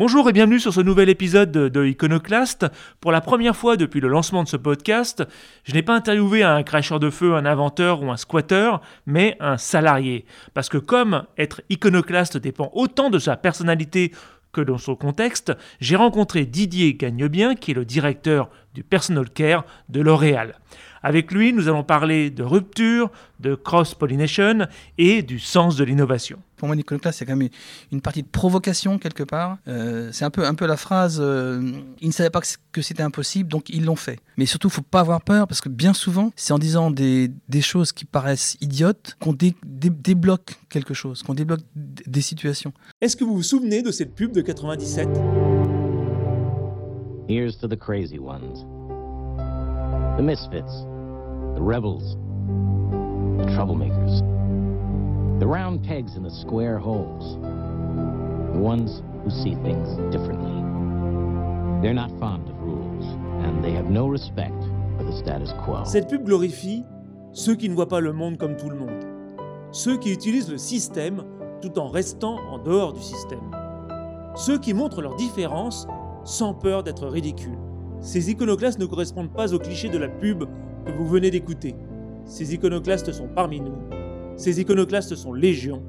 Bonjour et bienvenue sur ce nouvel épisode de Iconoclast. Pour la première fois depuis le lancement de ce podcast, je n'ai pas interviewé un cracheur de feu, un inventeur ou un squatter, mais un salarié. Parce que comme être iconoclaste dépend autant de sa personnalité que dans son contexte, j'ai rencontré Didier Gagnebien, qui est le directeur du Personal Care de L'Oréal. Avec lui, nous allons parler de rupture, de cross-pollination et du sens de l'innovation. Pour moi, l'iconoclaste, c'est quand même une partie de provocation quelque part. Euh, c'est un peu, un peu la phrase euh, ils ne savaient pas que c'était impossible, donc ils l'ont fait. Mais surtout, il ne faut pas avoir peur parce que bien souvent, c'est en disant des, des, choses qui paraissent idiotes qu'on débloque quelque chose, qu'on débloque des situations. Est-ce que vous vous souvenez de cette pub de 97 Here's to the crazy ones. The misfits. The rebels. The troublemakers. The round pegs in the square holes. The ones who see things differently. They're not fond of rules, and they have no respect for the status quo. Cette pub glorifie ceux qui ne voient pas le monde comme tout le monde. Ceux qui utilisent le système tout en restant en dehors du système. Ceux qui montrent leurs différences sans peur d'être ridicules. Ces iconoclastes ne correspondent pas aux clichés de la pub que vous venez d'écouter. Ces iconoclastes sont parmi nous. Ces iconoclastes sont légion.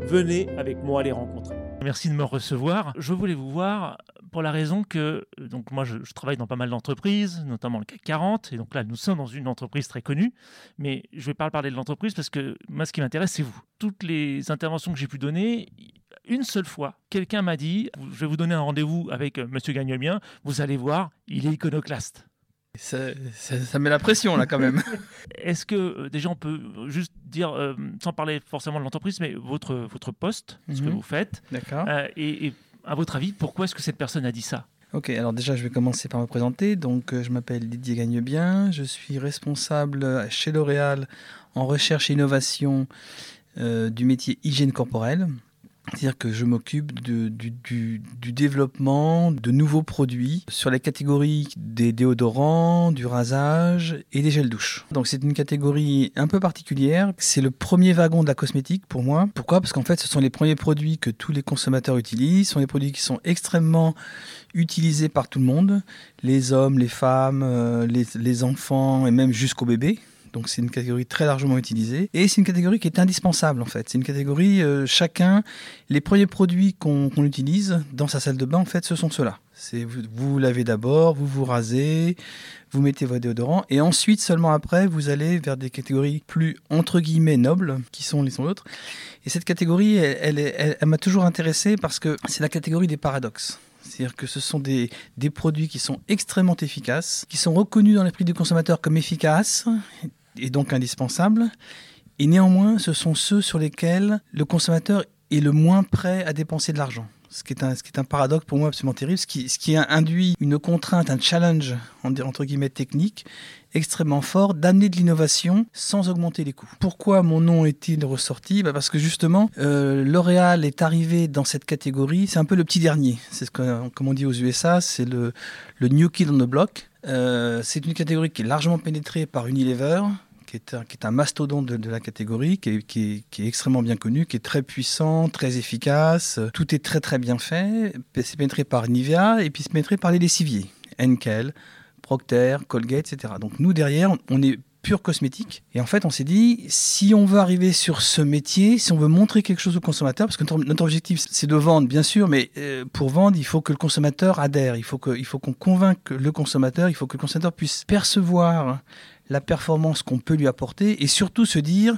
Venez avec moi les rencontrer. Merci de me recevoir. Je voulais vous voir pour la raison que donc moi je, travaille dans pas mal d'entreprises, notamment le CAC 40, et donc là nous sommes dans une entreprise très connue, mais je ne vais pas parler de l'entreprise parce que moi ce qui m'intéresse c'est vous. Toutes les interventions que j'ai pu donner, une seule fois, quelqu'un m'a dit Je vais vous donner un rendez-vous avec euh, Monsieur Gagnebien, vous allez voir, il est iconoclaste. Ça, met la pression là quand même. Est-ce que euh, déjà on peut juste dire, euh, sans parler forcément de l'entreprise, mais votre, votre poste, ce que mhm. vous faites D'accord. et, à votre avis, pourquoi est-ce que cette personne a dit ça? Ok, alors déjà je vais commencer par me présenter. Donc je m'appelle Didier Gagnebien, je suis responsable chez L'Oréal en recherche et innovation du métier hygiène corporelle. C'est-à-dire que je m'occupe du, développement de nouveaux produits sur les catégories des déodorants, du rasage et des gels douche. Donc c'est une catégorie un peu particulière. C'est le premier wagon de la cosmétique pour moi. Pourquoi? Parce qu'en fait ce sont les premiers produits que tous les consommateurs utilisent. Ce sont des produits qui sont extrêmement utilisés par tout le monde. Les hommes, les femmes, euh, les, les enfants et même jusqu'aux bébés. Donc c'est une catégorie très largement utilisée. Et c'est une catégorie qui est indispensable en fait. C'est une catégorie, euh, chacun, les premiers produits qu'on utilise dans sa salle de bain, en fait, ce sont ceux-là. Vous, vous lavez d'abord, vous vous rasez, vous mettez votre déodorant, et ensuite, seulement après, vous allez vers des catégories plus, entre guillemets, nobles, qui sont les autres. Et cette catégorie, elle, elle, m'a toujours intéressé parce que c'est la catégorie des paradoxes. C'est-à-dire que ce sont des, des, produits qui sont extrêmement efficaces, qui sont reconnus dans les prix du consommateur comme efficaces, est donc indispensable. Et néanmoins, ce sont ceux sur lesquels le consommateur est le moins prêt à dépenser de l'argent. Ce qui, est un, ce qui est un paradoxe pour moi absolument terrible, ce qui, ce qui induit une contrainte, un challenge, entre guillemets, technique, extrêmement fort d'amener de l'innovation sans augmenter les coûts. Pourquoi mon nom est-il ressorti? Bah Parce que justement, euh, L'Oréal est arrivé dans cette catégorie, c'est un peu le petit dernier. C'est ce que, comme on dit aux USA, c'est le, le new kid on the block. Euh, c'est une catégorie qui est largement pénétrée par Unilever, qui est un, mastodonte de, la catégorie, qui est, qui, est, extrêmement bien connu, qui est très puissant, très efficace. Tout est très très bien fait. C'est pénétré par Nivea et puis c'est pénétré par les lessiviers, Enkel, Procter, Colgate, etc. Donc nous derrière, on est pur cosmétique. Et en fait, on s'est dit, si on veut arriver sur ce métier, si on veut montrer quelque chose au consommateur, parce que notre, objectif, c'est de vendre, bien sûr, mais euh, pour vendre, il faut que le consommateur adhère, il faut qu'on convainque le consommateur, il faut que le consommateur puisse percevoir la performance qu'on peut lui apporter et surtout se dire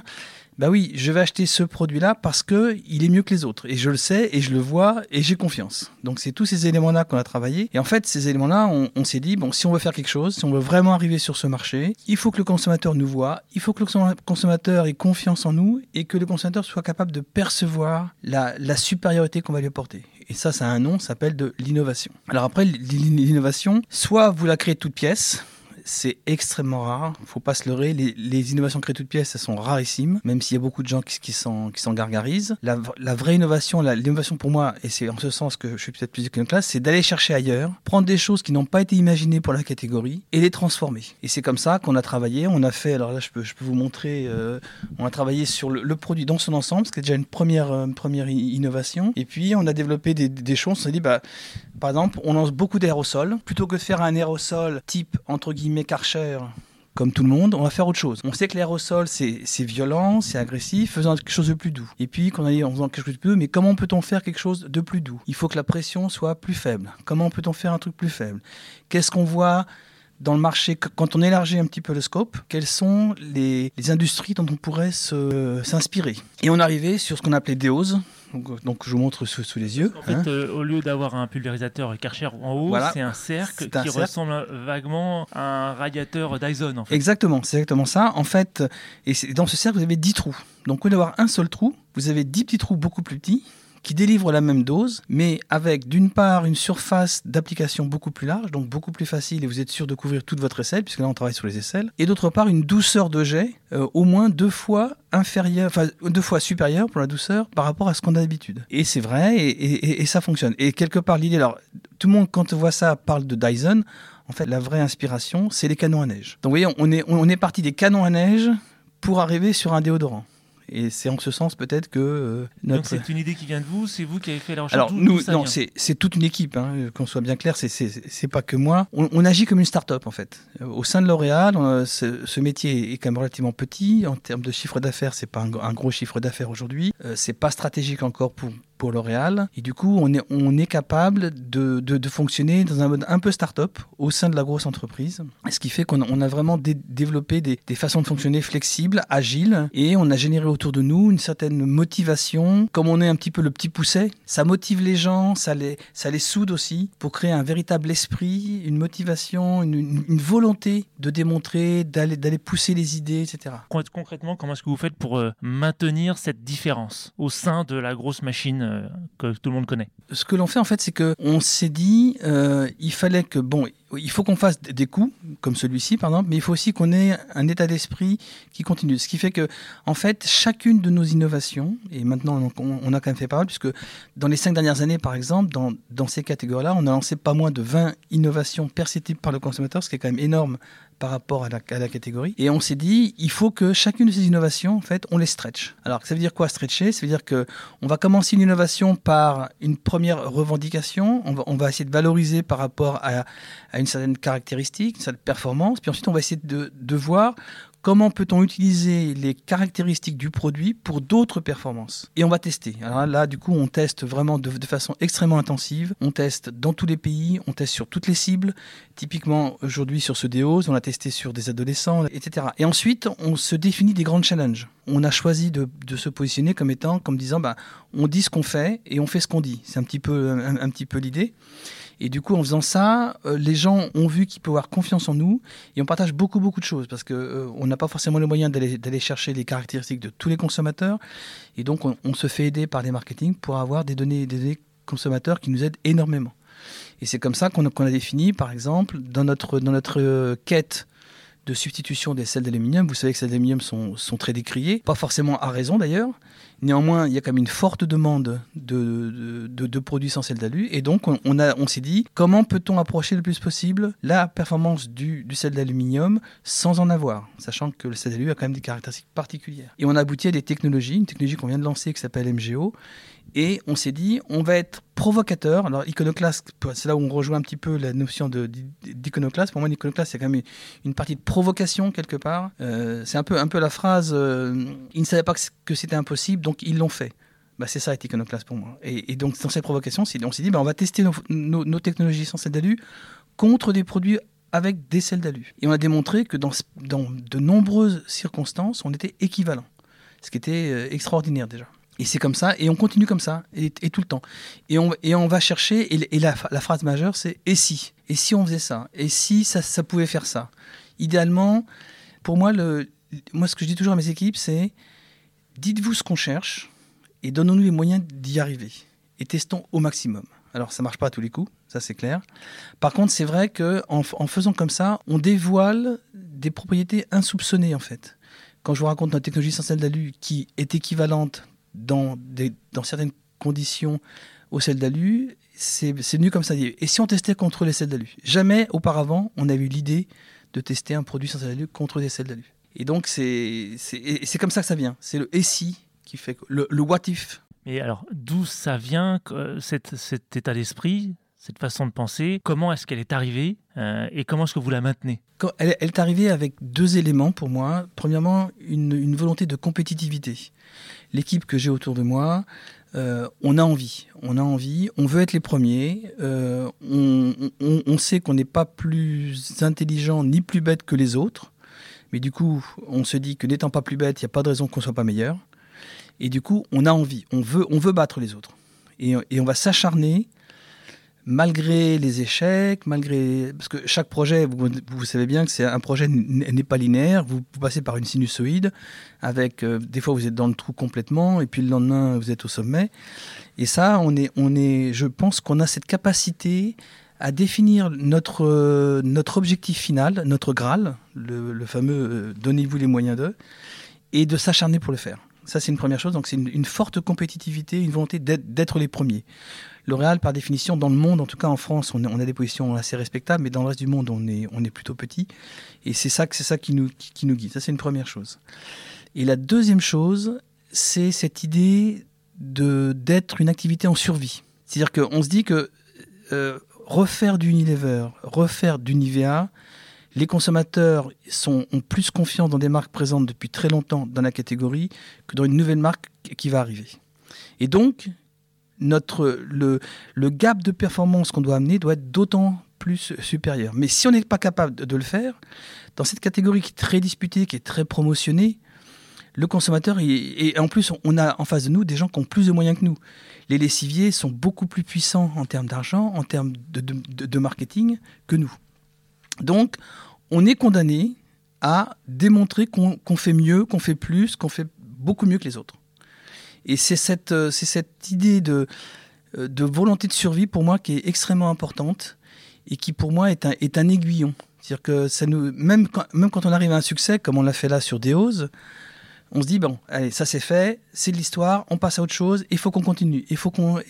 bah oui, je vais acheter ce produit-là parce que il est mieux que les autres. Et je le sais, et je le vois, et j'ai confiance. Donc c'est tous ces éléments-là qu'on a travaillé. Et en fait, ces éléments-là, on, s'est dit, bon, si on veut faire quelque chose, si on veut vraiment arriver sur ce marché, il faut que le consommateur nous voit, il faut que le consommateur ait confiance en nous, et que le consommateur soit capable de percevoir la, la supériorité qu'on va lui apporter. Et ça, ça a un nom, ça s'appelle de l'innovation. Alors après, l'innovation, soit vous la créez toute pièce, c'est extrêmement rare. Faut pas se leurrer. Les, innovations créées toutes pièces, elles sont rarissimes, même s'il y a beaucoup de gens qui, qui s'en gargarisent. La, vraie innovation, l'innovation pour moi, et c'est en ce sens que je suis peut-être plus classe, c'est d'aller chercher ailleurs, prendre des choses qui n'ont pas été imaginées pour la catégorie et les transformer. Et c'est comme ça qu'on a travaillé. On a fait, alors là, je peux, je peux vous montrer, euh, on a travaillé sur le, produit dans son ensemble, ce qui est déjà une première, euh, première innovation. Et puis, on a développé des, des choses. On s'est dit, bah, par exemple, on lance beaucoup d'aérosols. Plutôt que de faire un aérosol type, entre guillemets, Karcher, comme tout le monde, on va faire autre chose. On sait que l'aérosol, c'est violent, c'est agressif, faisant quelque chose de plus doux. Et puis, quand on dit en faisant quelque chose de plus doux, mais comment peut-on faire quelque chose de plus doux? Il faut que la pression soit plus faible. Comment peut-on faire un truc plus faible? Qu'est-ce qu'on voit? Dans le marché, quand on élargit un petit peu le scope, quelles sont les, industries dont on pourrait s'inspirer? Et on arrivait sur ce qu'on appelait Deos, donc, je vous montre sous, sous les yeux. En fait, hein. euh, au lieu d'avoir un pulvérisateur Karcher en haut, c'est un cercle qui ressemble vaguement à un radiateur Dyson. En fait. Exactement, c'est exactement ça. En fait, et dans ce cercle, vous avez 10 trous. Donc au lieu d'avoir un seul trou, vous avez 10 petits trous beaucoup plus petits qui délivre la même dose, mais avec d'une part une surface d'application beaucoup plus large, donc beaucoup plus facile, et vous êtes sûr de couvrir toute votre aisselle, puisque là on travaille sur les aisselles, et d'autre part une douceur de jet euh, au moins deux fois inférieure, enfin deux fois supérieure pour la douceur par rapport à ce qu'on a d'habitude. Et c'est vrai, et, ça fonctionne. Et quelque part l'idée, alors tout le monde quand on voit ça parle de Dyson. En fait, la vraie inspiration, c'est les canons à neige. Donc, vous voyez, on est, on est parti des canons à neige pour arriver sur un déodorant. Et c'est en ce sens peut-être que euh, Donc c'est une idée qui vient de vous, c'est vous qui avez fait la recherche. Alors nous, non, c'est toute une équipe. Hein, qu'on soit bien clair, c'est pas que moi. On, agit comme une start-up en fait. Au sein de L'Oréal, ce, métier est quand même relativement petit en termes de chiffre d'affaires. C'est pas un, gros chiffre d'affaires aujourd'hui. Euh, c'est pas stratégique encore pour L'Oréal. Et du coup, on est, capable de, fonctionner dans un mode un peu start-up au sein de la grosse entreprise. Ce qui fait qu'on on a vraiment développé des, façons de fonctionner flexibles, agiles, et on a généré autour de nous une certaine motivation. Comme on est un petit peu le petit pousset, ça motive les gens, ça les, ça soude aussi pour créer un véritable esprit, une motivation, une, volonté de démontrer, d'aller, pousser les idées, etc. Concrètement, comment est-ce que vous faites pour euh, maintenir cette différence au sein de la grosse machine euh, que tout le monde connaît. Ce que l'on fait en fait, c'est que on s'est dit, euh, il fallait que bon, il faut qu'on fasse des coups comme celui-ci par exemple, mais il faut aussi qu'on ait un état d'esprit qui continue. Ce qui fait que en fait, chacune de nos innovations, et maintenant on, a quand même fait pas mal, puisque dans les cinq dernières années, par exemple, dans, dans ces catégories-là, on a lancé pas moins de 20 innovations perceptibles par le consommateur, ce qui est quand même énorme par rapport à la, catégorie. Et on s'est dit, il faut que chacune de ces innovations, en fait, on les stretch. Alors, ça veut dire quoi stretcher? Ça veut dire que on va commencer une innovation par une première revendication. On va, on va essayer de valoriser par rapport à, à, une certaine caractéristique, une certaine performance. Puis ensuite, on va essayer de, de voir comment peut-on utiliser les caractéristiques du produit pour d'autres performances Et on va tester. Alors là, du coup, on teste vraiment de, façon extrêmement intensive. On teste dans tous les pays, on teste sur toutes les cibles. Typiquement, aujourd'hui, sur ce DEOS, on a testé sur des adolescents, etc. Et ensuite, on se définit des grands challenges. On a choisi de, se positionner comme étant, comme disant, bah, on dit ce qu'on fait et on fait ce qu'on dit. C'est un petit peu, un petit peu l'idée. Et du coup, en faisant ça, euh, les gens ont vu qu'ils peuvent avoir confiance en nous et on partage beaucoup, beaucoup de choses parce qu'on euh, n'a pas forcément les moyens d'aller chercher les caractéristiques de tous les consommateurs. Et donc, on, se fait aider par les marketing pour avoir des données, des données consommateurs qui nous aident énormément. Et c'est comme ça qu'on a défini, par exemple, dans notre, dans notre euh, quête de substitution des sels d'aluminium. Vous savez que ces d'aluminium sont, sont très décriés, pas forcément à raison d'ailleurs. Néanmoins, il y a quand même une forte demande de, de, produits sans sel d'alu. Et donc, on, on s'est dit, comment peut-on approcher le plus possible la performance du, du sel d'aluminium sans en avoir, sachant que le sel d'alu a quand même des caractéristiques particulières. Et on a abouti à des technologies, une technologie qu'on vient de lancer qui s'appelle MGO, et on s'est dit, on va être provocateur. Alors, iconoclaste, c'est là où on rejoint un petit peu la notion d'iconoclaste. Pour moi, l'iconoclaste, c'est quand même une partie de provocation quelque part. Euh, c'est un peu, un peu la phrase euh, ils ne savaient pas que c'était impossible, donc ils l'ont fait. Bah, c'est ça être iconoclaste pour moi. Et, donc, dans cette provocation, on s'est dit bah, on va tester nos, technologies sans sel d'alu contre des produits avec des sels d'alu. Et on a démontré que dans, dans de nombreuses circonstances, on était équivalent. Ce qui était euh, extraordinaire déjà. Et c'est comme ça, et on continue comme ça, et, tout le temps. Et on, et on va chercher, et, la, phrase majeure, c'est et si? Et si on faisait ça? Et si ça, ça pouvait faire ça? Idéalement, pour moi, le, moi, ce que je dis toujours à mes équipes, c'est dites-vous ce qu'on cherche, et donnons-nous les moyens d'y arriver. Et testons au maximum. Alors ça marche pas à tous les coups, ça c'est clair. Par contre, c'est vrai que en, faisant comme ça, on dévoile des propriétés insoupçonnées en fait. Quand je vous raconte notre technologie essentielle d'alu qui est équivalente dans, des, dans certaines conditions au sel d'alu, c'est venu comme ça. Et si on testait contre les sels d'alu? Jamais auparavant on a eu l'idée de tester un produit sans sel d'alu contre des sels d'alu. Et donc c'est comme ça que ça vient. C'est le et si qui fait le, le what if mais alors, d'où ça vient, cet, cet état d'esprit, cette façon de penser Comment est-ce qu'elle est arrivée euh, et comment est-ce que vous la maintenez? Elle, est arrivée avec deux éléments pour moi. Premièrement, une, volonté de compétitivité. L'équipe que j'ai autour de moi, euh, on a envie. On a envie, on veut être les premiers. Euh, on, sait qu'on n'est pas plus intelligent ni plus bête que les autres. Mais du coup, on se dit que n'étant pas plus bête, il n'y a pas de raison qu'on ne soit pas meilleur. Et du coup, on a envie, on veut, on veut battre les autres. Et, on va s'acharner malgré les échecs, malgré parce que chaque projet, vous, savez bien que c'est un projet n'est pas linéaire. Vous, passez par une sinusoïde, avec euh, des fois vous êtes dans le trou complètement, et puis le lendemain vous êtes au sommet. Et ça, on est, on est, je pense qu'on a cette capacité à définir notre, euh, notre objectif final, notre Graal, le, fameux euh, donnez-vous les moyens d'eux, et de s'acharner pour le faire. Ça, c'est une première chose. Donc, c'est une, forte compétitivité, une volonté d'être les premiers. L'Oréal, par définition, dans le monde, en tout cas en France, on, a des positions assez respectables, mais dans le reste du monde, on est, plutôt petit. Et c'est ça, c'est ça qui, nous, guide. Ça, c'est une première chose. Et la deuxième chose, c'est cette idée d'être une activité en survie. C'est-à-dire qu'on se dit que euh, refaire du Unilever, refaire du Nivea, les consommateurs sont, ont plus confiance dans des marques présentes depuis très longtemps dans la catégorie que dans une nouvelle marque qui va arriver. Et donc, notre, le, le gap de performance qu'on doit amener doit être d'autant plus supérieur. Mais si on n'est pas capable de, le faire, dans cette catégorie qui est très disputée, qui est très promotionnée, le consommateur, et en plus, on a en face de nous des gens qui ont plus de moyens que nous. Les lessiviers sont beaucoup plus puissants en termes d'argent, en termes de, de, marketing que nous. Donc, on est condamné à démontrer qu'on fait mieux, qu'on fait plus, qu'on fait beaucoup mieux que les autres. Et c'est cette, euh, cette idée de, euh, de volonté de survie pour moi qui est extrêmement importante et qui pour moi est un, est un aiguillon. C'est-à-dire que ça nous, même, quand, même quand on arrive à un succès, comme on l'a fait là sur Deos, on se dit, bon, allez, ça c'est fait, c'est de l'histoire, on passe à autre chose, il faut qu'on continue, il faut qu'on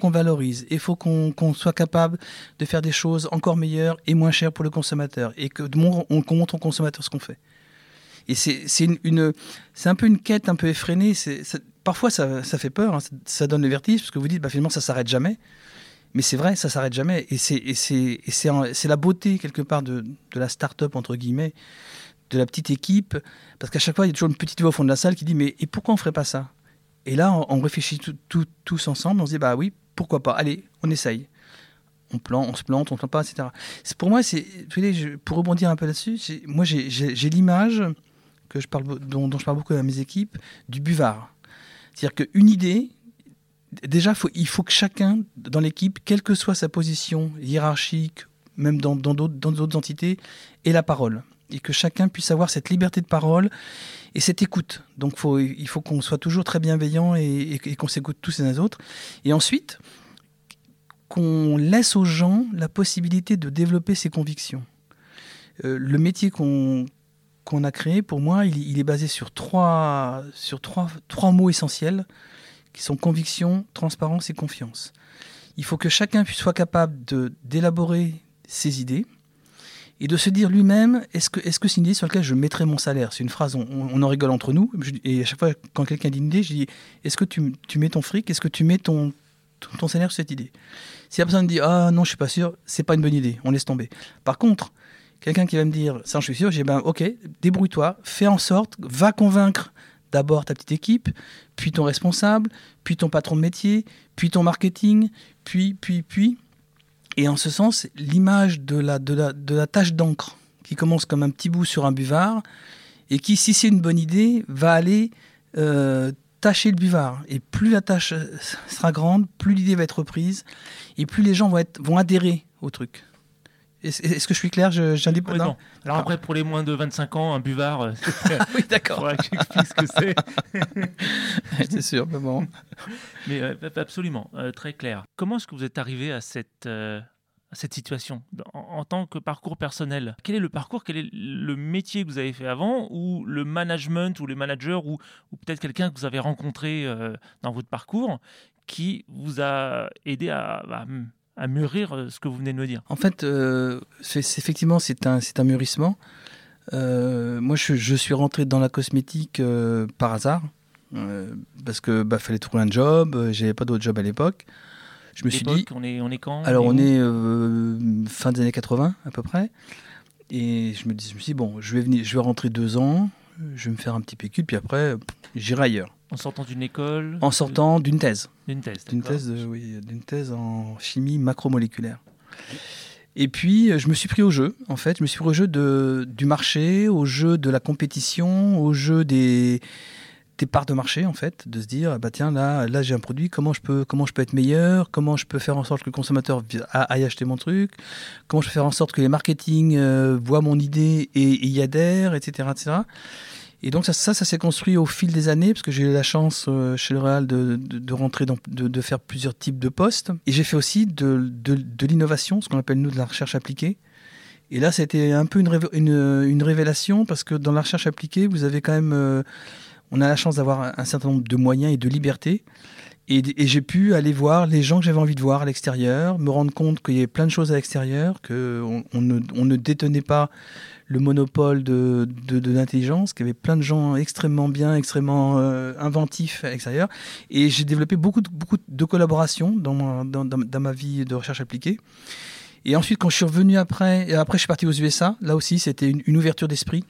qu'on valorise, il faut qu'on soit capable de faire des choses encore meilleures et moins chères pour le consommateur, et que on, qu'on montre au consommateur ce qu'on fait. Et c'est une, une c'est un peu une quête un peu effrénée, parfois ça, fait peur, hein, ça, donne le vertige, parce que vous dites, bah, finalement ça s'arrête jamais. Mais c'est vrai, ça s'arrête jamais. Et c'est la beauté, quelque part, de, la start-up, entre guillemets, de la petite équipe, parce qu'à chaque fois, il y a toujours une petite voix au fond de la salle qui dit Mais et pourquoi on ne ferait pas ça? Et là, on, réfléchit tous ensemble, on se dit Bah oui, pourquoi pas? Allez, on essaye. On, plante, on se plante, on ne plante pas, etc. Pour moi, pour rebondir un peu là-dessus, moi j'ai l'image parle, dont, je parle beaucoup à mes équipes du buvard. C'est-à-dire qu'une idée, déjà, il faut que chacun dans l'équipe, quelle que soit sa position hiérarchique, même dans d'autres entités, ait la parole et que chacun puisse avoir cette liberté de parole et cette écoute. Donc il faut qu'on soit toujours très bienveillant et, qu'on s'écoute tous les uns les autres. Et ensuite, qu'on laisse aux gens la possibilité de développer ses convictions. Euh, le métier qu'on qu'on a créé, pour moi, il, est basé sur trois, sur trois, trois mots essentiels qui sont conviction, transparence et confiance. Il faut que chacun soit capable d'élaborer ses idées, et de se dire lui-même est-ce que est-ce que c'est une idée sur laquelle je mettrai mon salaire? C'est une phrase, on, en rigole entre nous. Et à chaque fois, quand quelqu'un dit une idée, je dis est-ce que tu, tu, mets ton fric? Est-ce que tu mets ton, ton, salaire sur cette idée? Si la personne dit ah non, je suis pas sûr, c'est pas une bonne idée, on laisse tomber. Par contre, quelqu'un qui va me dire ça, je suis sûr, j'ai ben ok, débrouille-toi, fais en sorte, va convaincre d'abord ta petite équipe, puis ton responsable, puis ton patron de métier, puis ton marketing, puis, puis, puis. Et en ce sens, l'image de la, tache d'encre qui commence comme un petit bout sur un buvard et qui, si c'est une bonne idée, va aller euh, tâcher le buvard. Et plus la tâche sera grande, plus l'idée va être reprise et plus les gens vont adhérer au truc. Est-ce que je suis clair? Je, oui, non. Alors après, pour les moins de 25 ans, un buvard, euh, oui, d'accord. faudra que j'explique ce que c'est. C'est sûr, mais bon. Mais euh, absolument, euh, très clair. Comment est-ce que vous êtes arrivé à cette, à cette situation? En, tant que parcours personnel Quel est le parcours? Quel est le métier que vous avez fait avant? Ou le management ou le manager Ou, ou peut-être quelqu'un que vous avez rencontré dans votre parcours qui vous a aidé à, à à mûrir euh, ce que vous venez de me dire En fait, euh, c'est, effectivement, c'est un, c'est un mûrissement. Euh, moi, je, je, suis rentré dans la cosmétique par hasard, parce que bah, fallait trouver un job, j'avais pas d'autre job à l'époque. Je me suis dit. On est, on est quand? Alors, on est, fin des années 80 à peu près. Et je me, dis, je me suis dit, bon, je vais, venir, je vais rentrer deux ans, je vais me faire un petit pécule, puis après, j'irai ailleurs. En sortant d'une école En sortant d'une thèse. D'une thèse, D'une thèse, oui, d'une thèse en chimie macromoléculaire. Et puis, je me suis pris au jeu, en fait. Je me suis pris au jeu de, du marché, au jeu de la compétition, au jeu des, des parts de marché, en fait. De se dire, bah tiens, là, là j'ai un produit, comment je, peux, comment je peux être meilleur? Comment je peux faire en sorte que le consommateur aille acheter mon truc? Comment je peux faire en sorte que les marketing euh, voient mon idée et, et y adhèrent, etc. etc. Et donc ça, ça, s'est construit au fil des années, parce que j'ai eu la chance euh, chez le Real de, de, rentrer dans, de, de, faire plusieurs types de postes. Et j'ai fait aussi de, l'innovation, ce qu'on appelle nous de la recherche appliquée. Et là, c'était un peu une, une, révélation, parce que dans la recherche appliquée, vous avez quand même... Euh, on a la chance d'avoir un certain nombre de moyens et de libertés. Et, et j'ai pu aller voir les gens que j'avais envie de voir à l'extérieur, me rendre compte qu'il y avait plein de choses à l'extérieur, qu'on on ne, on ne détenait pas le monopole de, de, l'intelligence, qu'il y avait plein de gens extrêmement bien, extrêmement euh, inventifs à l'extérieur. Et j'ai développé beaucoup de, beaucoup de collaborations dans, dans, dans, ma vie de recherche appliquée. Et ensuite, quand je suis revenu après, et après je suis parti aux USA, là aussi c'était une, ouverture d'esprit.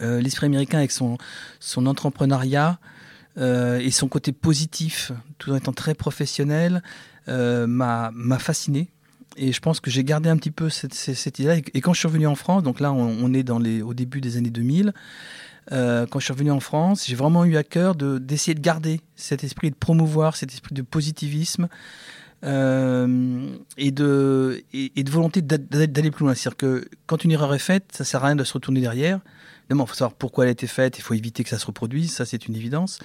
Euh, l'esprit américain avec son, son entrepreneuriat euh, et son côté positif, tout en étant très professionnel, m'a fasciné et je pense que j'ai gardé un petit peu cette, idée-là. Et quand je suis revenu en France, donc là on, est au début des années 2000, euh, quand je suis revenu en France, j'ai vraiment eu à cœur d'essayer de, garder cet esprit, de promouvoir cet esprit de positivisme euh, et, de, et, de volonté d'aller plus loin. C'est-à-dire que quand une erreur est faite, ça sert à rien de se retourner derrière. Évidemment, il faut savoir pourquoi elle a été faite, il faut éviter que ça se reproduise, ça c'est une évidence.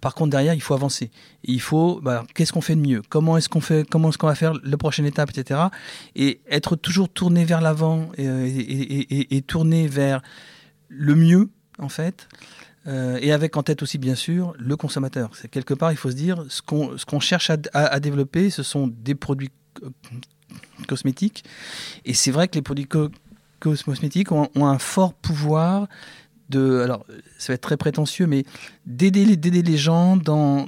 Par contre, derrière, il faut avancer. il faut, bah, qu'est-ce qu'on fait de mieux? Comment est-ce qu'on fait Comment est-ce qu'on va faire la prochaine étape, etc. Et être toujours tourné vers l'avant et, tourné vers le mieux, en fait. Euh, et avec en tête aussi, bien sûr, le consommateur. C'est quelque part, il faut se dire, ce qu'on cherche à, développer, ce sont des produits cosmétiques. Et c'est vrai que les produits cosmétiques ont, un fort pouvoir de, alors ça va être très prétentieux, mais d'aider les, gens dans,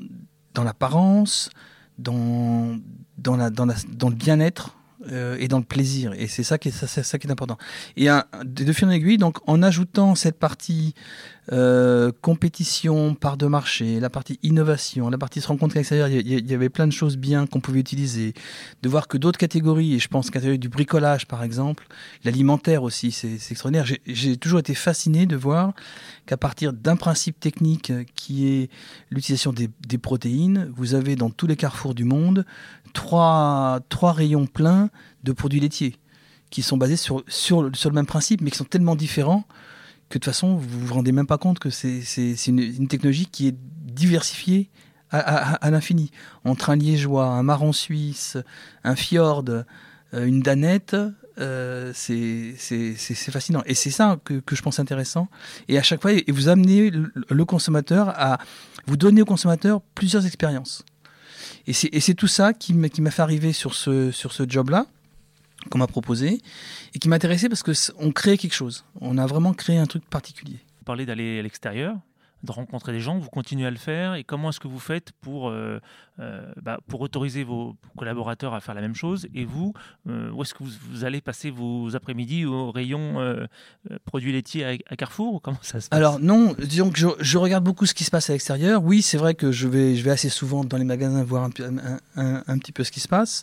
dans l'apparence, dans, dans, la, dans, la, dans le bien-être euh, et dans le plaisir. Et c'est ça qui est, ça, ça qui est important. Et un, de fil en aiguille, donc en ajoutant cette partie euh, compétition, part de marché, la partie innovation, la partie se rencontre à l'extérieur, il y, avait plein de choses bien qu'on pouvait utiliser. De voir que d'autres catégories, et je pense catégorie du bricolage par exemple, l'alimentaire aussi, c'est extraordinaire. J'ai toujours été fasciné de voir qu'à partir d'un principe technique qui est l'utilisation des, des, protéines, vous avez dans tous les carrefours du monde trois, trois rayons pleins de produits laitiers qui sont basés sur, sur, sur le même principe mais qui sont tellement différents que de toute façon, vous vous rendez même pas compte que c'est une, technologie qui est diversifiée à, l'infini. Entre un liégeois, un marron suisse, un fjord, euh, une danette, euh, c'est fascinant. Et c'est ça que, je pense intéressant. Et à chaque fois, et vous amenez le, consommateur à vous donner au consommateur plusieurs expériences. Et c'est tout ça qui m'a fait arriver sur ce, job-là qu'on m'a proposé et qui m'intéressait parce qu'on crée quelque chose. On a vraiment créé un truc particulier. Vous parlez d'aller à l'extérieur, de rencontrer des gens, vous continuez à le faire et comment est-ce que vous faites pour, euh, euh, bah, pour autoriser vos collaborateurs à faire la même chose et vous, euh, où est-ce que vous, allez passer vos après-midi au rayon produits laitiers à, Carrefour ou comment ça se passe? Alors non, disons que je, regarde beaucoup ce qui se passe à l'extérieur. Oui, c'est vrai que je vais, je vais assez souvent dans les magasins voir un, un, un, petit peu ce qui se passe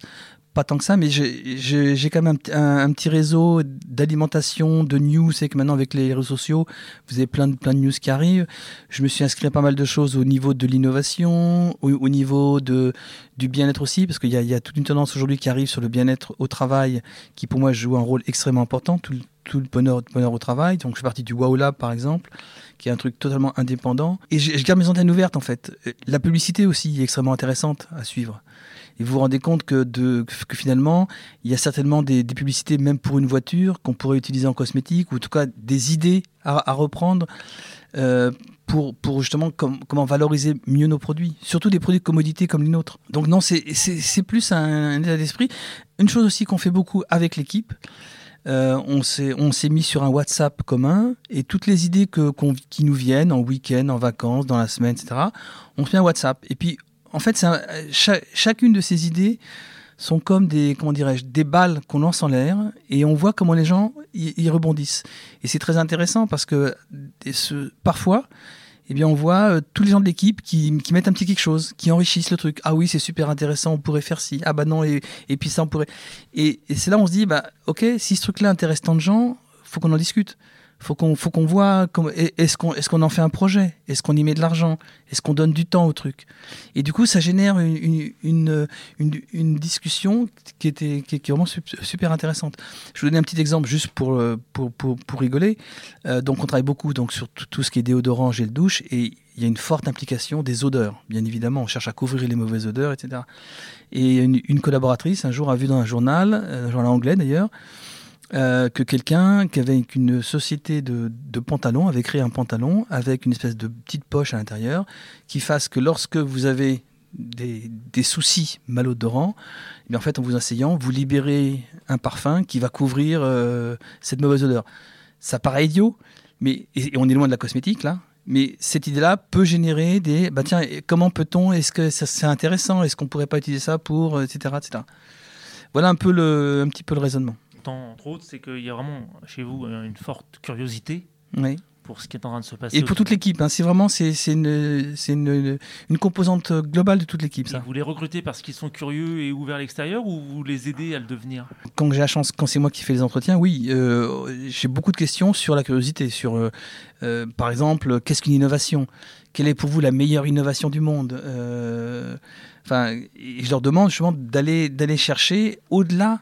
pas tant que ça, mais j'ai quand même un, petit réseau d'alimentation, de news. C'est que maintenant, avec les réseaux sociaux, vous avez plein de, plein de news qui arrivent. Je me suis inscrit à pas mal de choses au niveau de l'innovation, au, niveau de, du bien-être aussi, parce qu'il y, a toute une tendance aujourd'hui qui arrive sur le bien-être au travail, qui pour moi joue un rôle extrêmement important. Tout, le bonheur, au travail. Donc, je suis parti du Wow Lab, par exemple, qui est un truc totalement indépendant. Et je, je garde mes antennes ouvertes, en fait. La publicité aussi est extrêmement intéressante à suivre. Et vous vous rendez compte que, finalement, il y a certainement des, publicités, même pour une voiture, qu'on pourrait utiliser en cosmétique, ou en tout cas des idées à, reprendre euh, pour, justement comment valoriser mieux nos produits, surtout des produits de commodité comme les nôtres. Donc non, c'est plus un, état d'esprit. Une chose aussi qu'on fait beaucoup avec l'équipe, euh, on s'est mis sur un WhatsApp commun et toutes les idées qui nous viennent en week-end, en vacances, dans la semaine, etc., on met un WhatsApp. Et puis en fait, chacune de ces idées sont comme des, comment dirais-je, des balles qu'on lance en l'air et on voit comment les gens y, rebondissent. Et c'est très intéressant parce que parfois, eh bien, on voit euh, tous les gens de l'équipe qui, mettent un petit quelque chose, qui enrichissent le truc. Ah oui, c'est super intéressant, on pourrait faire ci. Ah bah non, et, puis ça, on pourrait. Et, et c'est là où on se dit, bah ok, si ce truc-là intéresse tant de gens, faut qu'on en discute faut qu'on faut qu'on voit est-ce qu'on est-ce qu'on en fait un projet? Est-ce qu'on y met de l'argent? Est-ce qu'on donne du temps au truc? Et du coup ça génère une, une, une, discussion qui était qui, est vraiment super intéressante. Je vous donner un petit exemple juste pour pour, pour, pour rigoler. Euh, donc on travaille beaucoup donc sur tout, ce qui est déodorant gel douche et il y a une forte implication des odeurs bien évidemment. On cherche à couvrir les mauvaises odeurs etc et une, collaboratrice un jour a vu dans un journal un journal anglais d'ailleurs euh, que quelqu'un qui avait une société de, pantalons avait créé un pantalon avec une espèce de petite poche à l'intérieur qui fasse que lorsque vous avez des, soucis malodorants, eh bien en fait en vous asseyant, vous libérez un parfum qui va couvrir euh, cette mauvaise odeur. Ça paraît idiot, mais et, on est loin de la cosmétique là. Mais cette idée-là peut générer des. Bah tiens, comment peut-on Est-ce que c'est intéressant? Est-ce qu'on pourrait pas utiliser ça pour etc. etc. Voilà un peu le, un petit peu le raisonnement entre autres, c'est qu'il y a vraiment chez vous euh, une forte curiosité pour ce qui est en train de se passer. Et pour toute l'équipe, hein. c'est vraiment c'est une, une, une, composante globale de toute l'équipe. Vous les recrutez parce qu'ils sont curieux et ouverts à l'extérieur ou vous les aidez à le devenir? Quand j'ai la chance, quand c'est moi qui fais les entretiens, oui, euh, j'ai beaucoup de questions sur la curiosité, sur euh, par exemple, qu'est-ce qu'une innovation? Quelle est pour vous la meilleure innovation du monde? Enfin, je leur demande justement d'aller d'aller chercher au-delà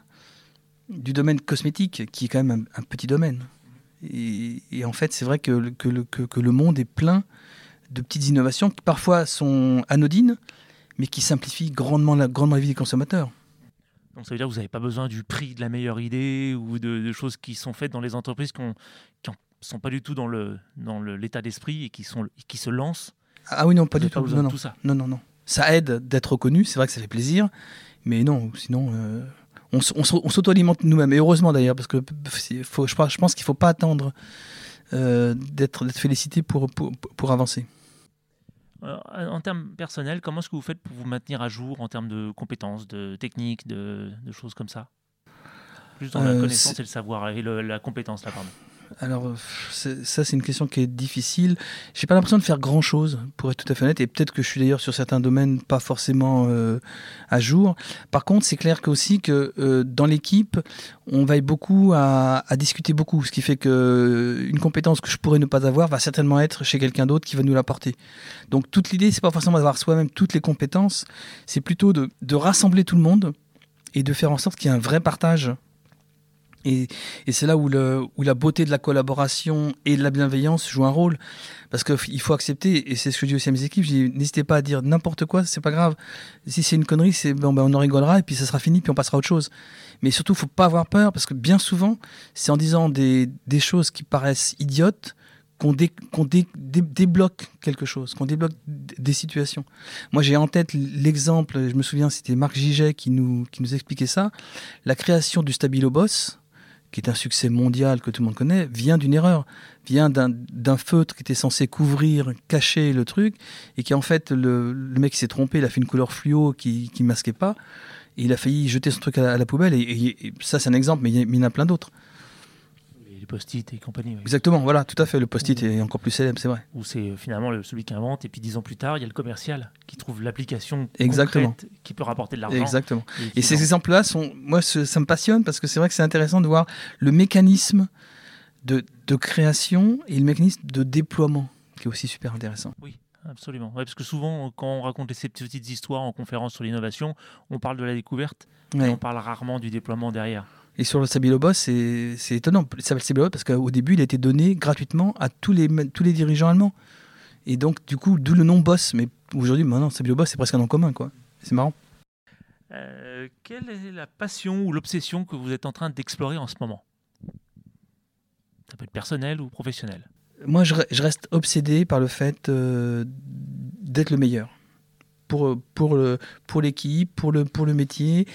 du domaine cosmétique, qui est quand même un, petit domaine. Et, en fait, c'est vrai que, que, que, le monde est plein de petites innovations qui parfois sont anodines, mais qui simplifient grandement la, grandement vie des consommateurs. Donc ça veut dire que vous n'avez pas besoin du prix de la meilleure idée ou de, choses qui sont faites dans les entreprises qui ne sont pas du tout dans l'état dans le, d'esprit et qui, sont, qui se lancent. Ah oui, non, pas du tout. non, non. tout ça. non, non, non. Ça aide d'être reconnu, c'est vrai que ça fait plaisir, mais non, sinon... Euh, on, s'auto-alimente nous-mêmes. Et heureusement d'ailleurs, parce que faut, je, pense qu'il ne faut pas attendre euh, d'être félicité pour, pour, avancer. en termes personnels, comment est-ce que vous faites pour vous maintenir à jour en termes de compétences, de techniques, de, choses comme ça? Juste dans la euh, connaissance et le savoir, et la compétence là, pardon. Alors, ça, c'est une question qui est difficile. J'ai pas l'impression de faire grand chose, pour être tout à fait honnête, et peut-être que je suis d'ailleurs sur certains domaines pas forcément euh, à jour. Par contre, c'est clair aussi que euh, dans l'équipe, on veille beaucoup à, discuter beaucoup, ce qui fait que euh, une compétence que je pourrais ne pas avoir va certainement être chez quelqu'un d'autre qui va nous l'apporter. Donc, toute l'idée, c'est pas forcément d'avoir soi-même toutes les compétences, c'est plutôt de rassembler tout le monde et de faire en sorte qu'il y ait un vrai partage et, c'est là où, la beauté de la collaboration et de la bienveillance joue un rôle. Parce qu'il faut accepter, et c'est ce que je dis aussi à mes équipes, n'hésitez pas à dire n'importe quoi, c'est pas grave. Si c'est une connerie, c'est bon, ben, on en rigolera et puis ça sera fini, puis on passera à autre chose. Mais surtout, il faut pas avoir peur, parce que bien souvent, c'est en disant des, choses qui paraissent idiotes qu'on débloque quelque chose, qu'on débloque des situations. Moi, j'ai en tête l'exemple, je me souviens, c'était Marc Giget qui nous, qui nous expliquait ça, la création du Stabilo Boss qui est un succès mondial que tout le monde connaît, vient d'une erreur, vient d'un feutre qui était censé couvrir, cacher le truc, et qui en fait, le, mec s'est trompé, il a fait une couleur fluo qui ne masquait pas, et il a failli jeter son truc à la, poubelle, et, ça c'est un exemple, mais il y, en a plein d'autres. Post-it et compagnie. Exactement, voilà, tout à fait. Le post-it est encore plus célèbre, c'est vrai. Ou c'est finalement celui qui invente, et puis dix ans plus tard, il y a le commercial qui trouve l'application Exactement. qui peut rapporter de l'argent. Exactement. Et, ces exemples-là, sont, moi, ça me passionne parce que c'est vrai que c'est intéressant de voir le mécanisme de, de création et le mécanisme de déploiement qui est aussi super intéressant. Oui. Absolument. parce que souvent, quand on raconte ces petites histoires en conférence sur l'innovation, on parle de la découverte, mais on parle rarement du déploiement derrière. Et sur le Sabilo Boss, c'est étonnant. S'appelle Sabilo parce qu'au début, il a été donné gratuitement à tous les, tous les dirigeants allemands. Et donc, du coup, d'où le nom Boss. Mais aujourd'hui, maintenant, Sabilo Boss, c'est presque un nom commun. quoi. C'est marrant. Euh, quelle est la passion ou l'obsession que vous êtes en train d'explorer en ce moment? Ça peut être personnel ou professionnel. Moi, je, reste obsédé par le fait euh, d'être le meilleur. Pour, pour, le, pour l'équipe, pour le, pour le métier.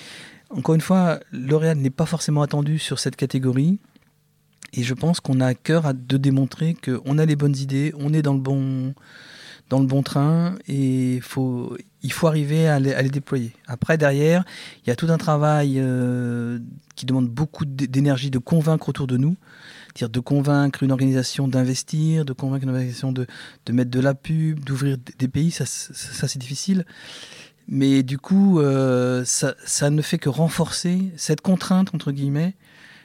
Encore une fois, L'Oréal n'est pas forcément attendu sur cette catégorie. Et je pense qu'on a à cœur de démontrer qu'on a les bonnes idées, on est dans le bon, dans le bon train et il faut arriver à les, déployer. Après, derrière, il y a tout un travail euh, qui demande beaucoup d'énergie de convaincre autour de nous. Dire de convaincre une organisation d'investir, de convaincre une organisation de, mettre de la pub, d'ouvrir des pays, ça c'est difficile. Mais du coup, euh, ça, ça, ne fait que renforcer, cette contrainte, entre guillemets,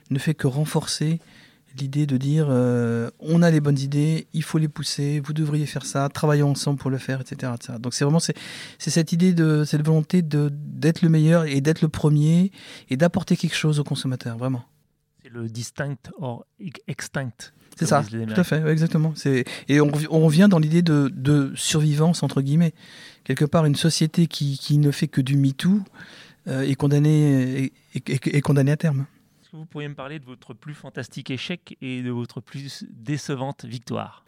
ne fait que renforcer l'idée de dire euh, on a les bonnes idées, il faut les pousser, vous devriez faire ça, travaillons ensemble pour le faire, etc. Donc c'est vraiment c'est, cette idée, de cette volonté de, d'être le meilleur et d'être le premier et d'apporter quelque chose au consommateur, vraiment. C'est le distinct or extinct. C'est ça, tout à fait, exactement. C'est, et on, on revient dans l'idée de, de survivance, entre guillemets quelque part une société qui, qui ne fait que du MeToo euh, est, condamnée, est, condamnée à terme. Est-ce que vous pourriez me parler de votre plus fantastique échec et de votre plus décevante victoire?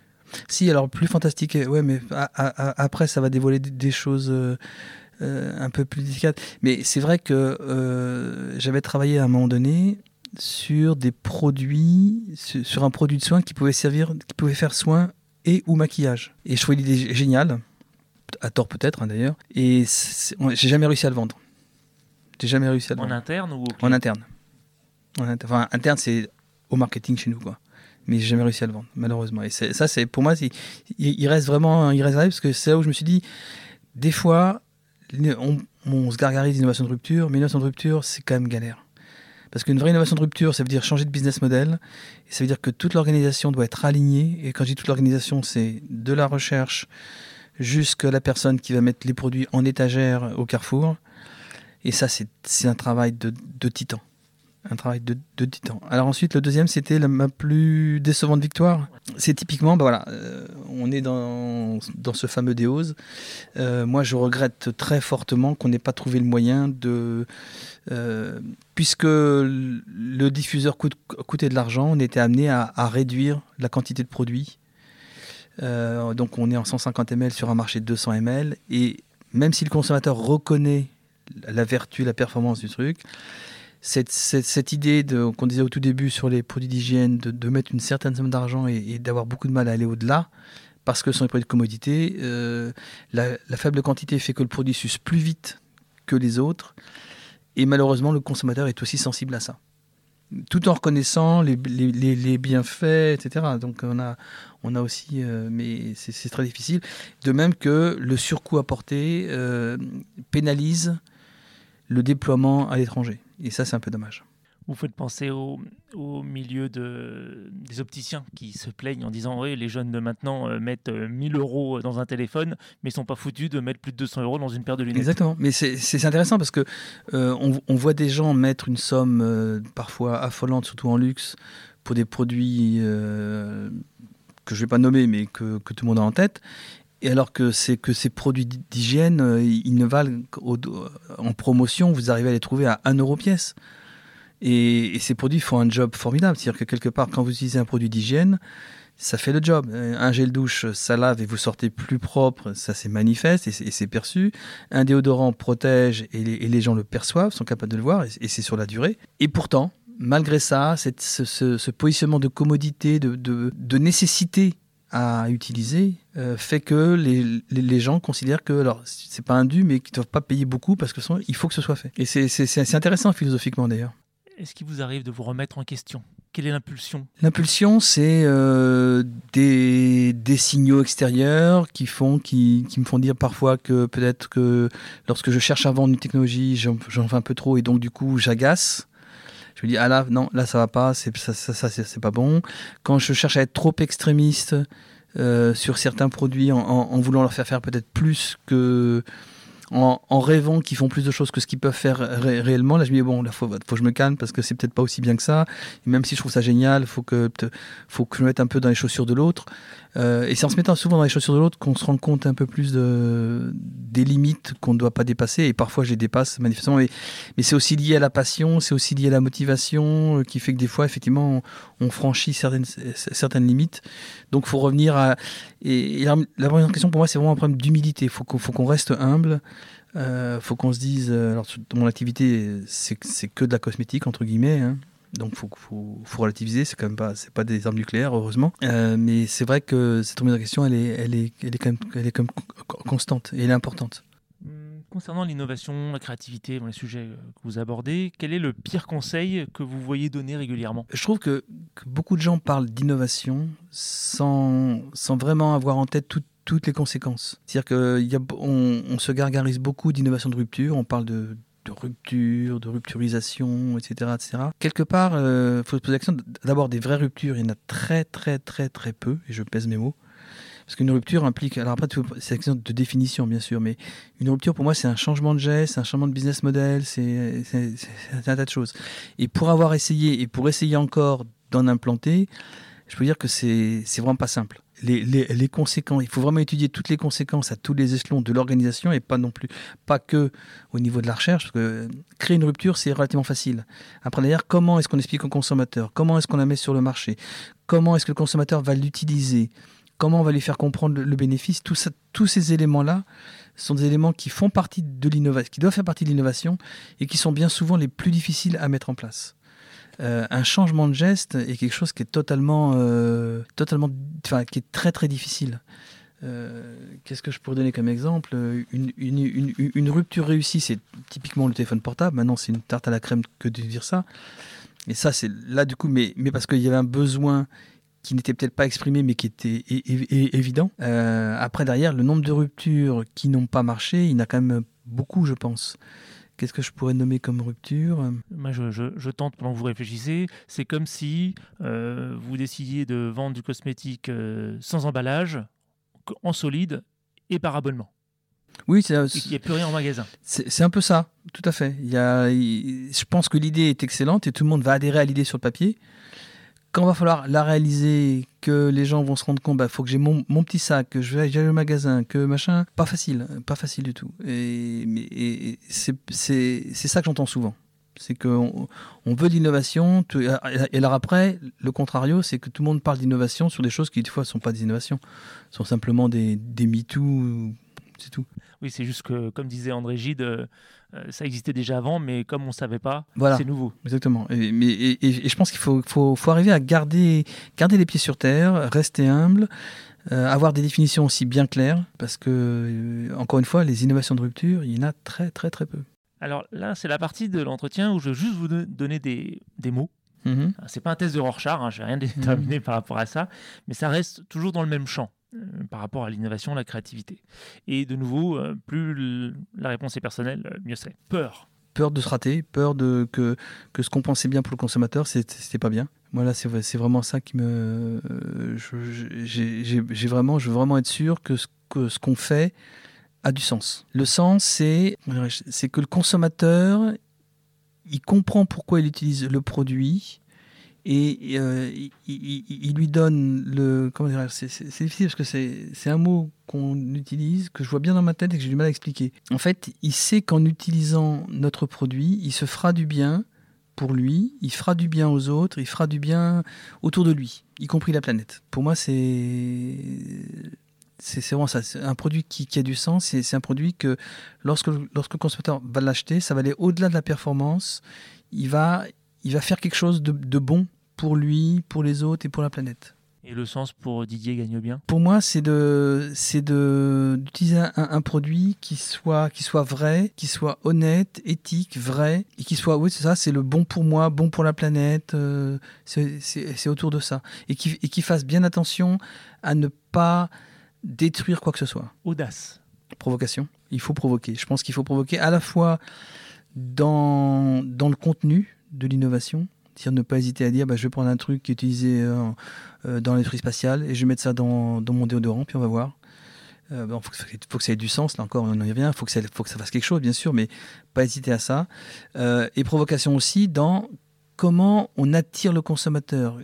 Si, alors plus fantastique, ouais, mais après ça va dévoiler des choses euh, euh, un peu plus délicates. Mais c'est vrai que j'avais travaillé à un moment donné sur des produits, sur un produit de soin qui pouvait servir, qui pouvait faire soin et ou maquillage. Et je trouvais l'idée géniale à tort peut-être hein, d'ailleurs. Et j'ai jamais réussi à le vendre. J'ai jamais réussi à le en vendre. En interne ou En interne. En Enfin, interne, c'est au marketing chez nous, quoi. Mais j'ai jamais réussi à le vendre, malheureusement. Et ça, c'est pour moi, il, il, reste vraiment irréalisable parce que c'est là où je me suis dit, des fois, on, on se gargarise d'innovation de rupture, mais l'innovation de rupture, c'est quand même galère. Parce qu'une vraie innovation de rupture, ça veut dire changer de business model. Et ça veut dire que toute l'organisation doit être alignée. Et quand je dis toute l'organisation, c'est de la recherche, jusqu'à la personne qui va mettre les produits en étagère au carrefour. Et ça, c'est un travail de, de, titan. Un travail de, de, titan. Alors ensuite, le deuxième, c'était ma plus décevante victoire. C'est typiquement, bah voilà, euh, on est dans, dans ce fameux déose. Euh, moi, je regrette très fortement qu'on n'ait pas trouvé le moyen de... Euh, puisque le diffuseur coûtait de l'argent, on était amené à, à réduire la quantité de produits euh, donc on est en 150 ml sur un marché de 200 ml. Et même si le consommateur reconnaît la vertu, la performance du truc, cette, idée qu'on disait au tout début sur les produits d'hygiène, de, mettre une certaine somme d'argent et, d'avoir beaucoup de mal à aller au-delà, parce que ce sont des produits de commodité, euh, la, faible quantité fait que le produit s'use plus vite que les autres. Et malheureusement, le consommateur est aussi sensible à ça tout en reconnaissant les, les, bienfaits, etc. Donc on a, on a aussi, euh, mais c'est très difficile. De même que le surcoût apporté euh, pénalise le déploiement à l'étranger. Et ça, c'est un peu dommage vous faites penser au, au, milieu de, des opticiens qui se plaignent en disant oui, les jeunes de maintenant euh, mettent 1000 euh, euros dans un téléphone, mais ils sont pas foutus de mettre plus de 200 euros dans une paire de lunettes. Exactement, mais c'est intéressant parce que euh, on, on, voit des gens mettre une somme parfois affolante, surtout en luxe, pour des produits que je vais pas nommer, mais que, tout le monde a en tête. Et alors que que ces produits d'hygiène, ils ne valent en promotion, vous arrivez à les trouver à 1 euro pièce. Et, ces produits font un job formidable. C'est-à-dire que quelque part, quand vous utilisez un produit d'hygiène, ça fait le job. Un gel douche, ça lave et vous sortez plus propre, ça c'est manifeste et c'est perçu. Un déodorant protège et les, gens le perçoivent, sont capables de le voir et, c'est sur la durée. Et pourtant, malgré ça, ce, positionnement de commodité, de, nécessité à utiliser euh, fait que les, gens considèrent que alors c'est pas un dû mais qu'ils ne doivent pas payer beaucoup parce que il faut que ce soit fait. Et c'est intéressant philosophiquement d'ailleurs. Est-ce qu'il vous arrive de vous remettre en question? Quelle est l'impulsion? L'impulsion, c'est euh, des, des, signaux extérieurs qui, font, qui, qui, me font dire parfois que peut-être que lorsque je cherche à vendre une technologie, j'en fais un peu trop et donc du coup j'agace. Je me dis, ah là, non, là ça va pas, c'est, ça, ça, c'est pas bon. Quand je cherche à être trop extrémiste euh, sur certains produits en, en, en, voulant leur faire faire peut-être plus que en, rêvant qu'ils font plus de choses que ce qu'ils peuvent faire réellement. Là, je me dis, bon, il faut, faut que je me calme parce que c'est peut-être pas aussi bien que ça. Et même si je trouve ça génial, faut que, faut que je me mette un peu dans les chaussures de l'autre. Euh, et c'est en se mettant souvent dans les chaussures de l'autre qu'on se rend compte un peu plus de, des limites qu'on ne doit pas dépasser. Et parfois, je les dépasse manifestement. Mais, mais c'est aussi lié à la passion, c'est aussi lié à la motivation, euh, qui fait que des fois, effectivement, on, on franchit certaines, certaines limites. Donc, faut revenir à. Et, la, première question pour moi, c'est vraiment un problème d'humilité. Il faut qu'on reste humble. Euh, faut qu'on se dise, euh, alors mon activité, c'est que de la cosmétique entre guillemets. Hein. Donc faut, faut, relativiser, c'est quand même pas, pas des armes nucléaires heureusement. Euh, mais c'est vrai que cette remise en question, elle est, elle est, elle est quand même, elle est quand même constante et elle est importante. Concernant l'innovation, la créativité, les sujets que vous abordez, quel est le pire conseil que vous voyez donner régulièrement? Je trouve que, beaucoup de gens parlent d'innovation sans, sans vraiment avoir en tête tout, toutes les conséquences. C'est-à-dire qu'on on se gargarise beaucoup d'innovation de rupture, on parle de, de rupture, de rupturisation, etc. etc. Quelque part, il euh, faut se poser la question, d'abord des vraies ruptures, il y en a très très très très peu, et je pèse mes mots. Parce qu'une rupture implique, alors après, c'est une question de définition, bien sûr, mais une rupture, pour moi, c'est un changement de geste, c'est un changement de business model, c'est un tas de choses. Et pour avoir essayé, et pour essayer encore d'en implanter, je peux dire que c'est vraiment pas simple les, les, conséquences, il faut vraiment étudier toutes les conséquences à tous les échelons de l'organisation et pas non plus, pas que au niveau de la recherche, parce que créer une rupture, c'est relativement facile. Après, d'ailleurs, comment est-ce qu'on explique au consommateur? Comment est-ce qu'on la met sur le marché? Comment est-ce que le consommateur va l'utiliser? Comment on va lui faire comprendre le, bénéfice Tous ces éléments-là sont des éléments qui doivent faire partie de l'innovation et qui sont bien souvent les plus difficiles à mettre en place. Euh, un changement de geste est quelque chose qui est totalement, euh, totalement, enfin, qui est très très difficile. Euh, qu'est-ce que je pourrais donner comme exemple? Une, rupture réussie, c'est typiquement le téléphone portable. Maintenant, c'est une tarte à la crème que de dire ça. Et ça, c'est là du coup, mais parce qu'il y avait un besoin qui n'était peut-être pas exprimé, mais qui était évident. après, derrière, le nombre de ruptures qui n'ont pas marché, il y en a quand même beaucoup, je pense. Qu'est-ce que je pourrais nommer comme rupture? Moi, je, tente pendant que vous réfléchissez. C'est comme si euh, vous décidiez de vendre du cosmétique euh, sans emballage, en solide et par abonnement. Oui, c'est. Et qu'il n'y ait plus rien en magasin. C'est un peu ça, tout à fait. Il y a, je pense que l'idée est excellente et tout le monde va adhérer à l'idée sur le papier quand va falloir la réaliser, que les gens vont se rendre compte, bah, faut que j'ai mon, petit sac, que je vais aller au magasin, que machin, pas facile, pas facile du tout. Et, et c'est ça que j'entends souvent. C'est qu'on on veut de l'innovation, et alors après, le contrario, c'est que tout le monde parle d'innovation sur des choses qui, des fois, ne sont pas des innovations, sont simplement des, des MeToo, c'est tout. Oui, c'est juste que, comme disait André Gide, euh, euh, ça existait déjà avant, mais comme on ne savait pas, c'est nouveau. Exactement. Et, mais, et, je pense qu'il faut, faut, faut, arriver à garder, garder les pieds sur terre, rester humble, euh, avoir des définitions aussi bien claires, parce que, encore une fois, les innovations de rupture, il y en a très, très, très peu. Alors là, c'est la partie de l'entretien où je veux juste vous donner des, des mots. Mm C'est pas un test de Rorschach, hein, je n'ai rien déterminé mhm. par rapport à ça, mais ça reste toujours dans le même champ. Euh, par rapport à l'innovation, la créativité. Et de nouveau, euh, plus la réponse est personnelle, euh, mieux c'est. Peur. Peur de se rater, peur de que, que ce qu'on pensait bien pour le consommateur, c'était pas bien. Moi c'est vraiment ça qui me. J'ai vraiment, je veux vraiment être sûr que ce qu'on ce fait a du sens. Le sens, c'est que le consommateur, il comprend pourquoi il utilise le produit et euh, il, lui donne le. Comment dire C'est difficile parce que c'est un mot qu'on utilise, que je vois bien dans ma tête et que j'ai du mal à expliquer. En fait, il sait qu'en utilisant notre produit, il se fera du bien pour lui, il fera du bien aux autres, il fera du bien autour de lui, y compris la planète. Pour moi, c'est. C'est vraiment ça. C'est un produit qui, a du sens. C'est un produit que lorsque, lorsque le consommateur va l'acheter, ça va aller au-delà de la performance. Il va, il va faire quelque chose de, de bon pour lui, pour les autres et pour la planète. Et le sens pour Didier gagne bien? Pour moi, c'est de, c'est de d'utiliser un, un, produit qui soit, qui soit vrai, qui soit honnête, éthique, vrai, et qui soit, oui, c'est ça, c'est le bon pour moi, bon pour la planète. Euh, c'est autour de ça, et qui, et qui fasse bien attention à ne pas détruire quoi que ce soit. Audace. Provocation. Il faut provoquer. Je pense qu'il faut provoquer à la fois dans, dans le contenu de l'innovation, dire ne pas hésiter à dire bah, je vais prendre un truc qui est utilisé euh, euh, dans l'esprit spatial et je vais mettre ça dans, dans, mon déodorant, puis on va voir. Il euh, faut, que ça ait du sens, là encore, on y revient. Il faut, que ça, faut que ça fasse quelque chose, bien sûr, mais pas hésiter à ça. et provocation aussi dans comment on attire le consommateur,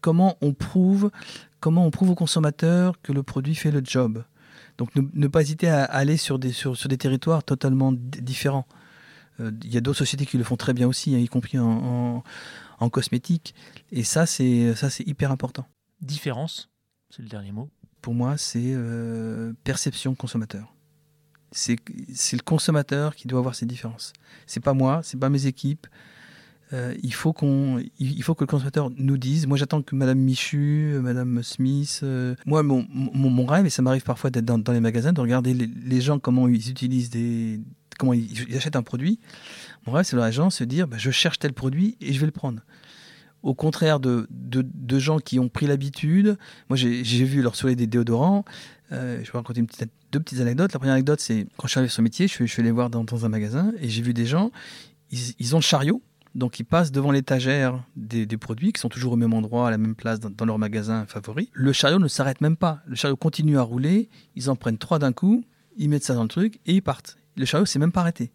comment on prouve, comment on prouve au consommateur que le produit fait le job. Donc ne, pas hésiter à aller sur des, sur, des territoires totalement différents. Il y a d'autres sociétés qui le font très bien aussi, hein, y compris en cosmétique. Et ça, c'est ça, c'est hyper important. Différence, c'est le dernier mot. Pour moi, c'est euh, perception consommateur. C'est le consommateur qui doit avoir ces différences. C'est pas moi, c'est pas mes équipes. Euh, il, faut qu'on, il faut que le consommateur nous dise. Moi, j'attends que Madame Michu, euh, Madame Smith. moi, mon, mon, mon, rêve, et ça m'arrive parfois d'être dans, dans, les magasins, de regarder les, les, gens comment ils utilisent des, comment ils, achètent un produit. Mon rêve, c'est leur agent se dire, bah, je cherche tel produit et je vais le prendre. Au contraire de, de, gens qui ont pris l'habitude, moi j'ai vu leur soleil des déodorants. Euh, je vais raconter une petite, deux petites anecdotes. La première anecdote, c'est quand je suis arrivé sur ce métier, je suis, allé voir dans, un magasin et j'ai vu des gens, ils, ont le chariot, donc ils passent devant l'étagère des, produits qui sont toujours au même endroit, à la même place dans, dans leur magasin favori. Le chariot ne s'arrête même pas. Le chariot continue à rouler, ils en prennent trois d'un coup, ils mettent ça dans le truc et ils partent le chariot s'est même pas arrêté.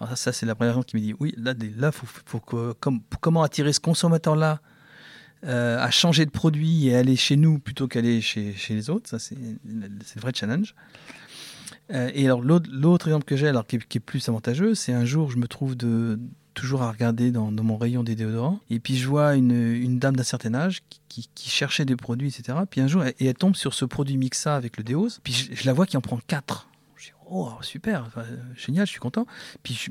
Alors ça, c'est la première chose qui me dit, oui, là, là faut, faut que, comment attirer ce consommateur-là euh, à changer de produit et aller chez nous plutôt qu'aller chez, chez, les autres? Ça, c'est le vrai challenge. Euh, et alors, l'autre exemple que j'ai, alors qui est, plus avantageux, c'est un jour, je me trouve de, toujours à regarder dans, mon rayon des déodorants, et puis je vois une, dame d'un certain âge qui, cherchait des produits, etc. Puis un jour, et elle tombe sur ce produit Mixa avec le déose, puis je, je la vois qui en prend quatre oh super, génial, je suis content. Puis je,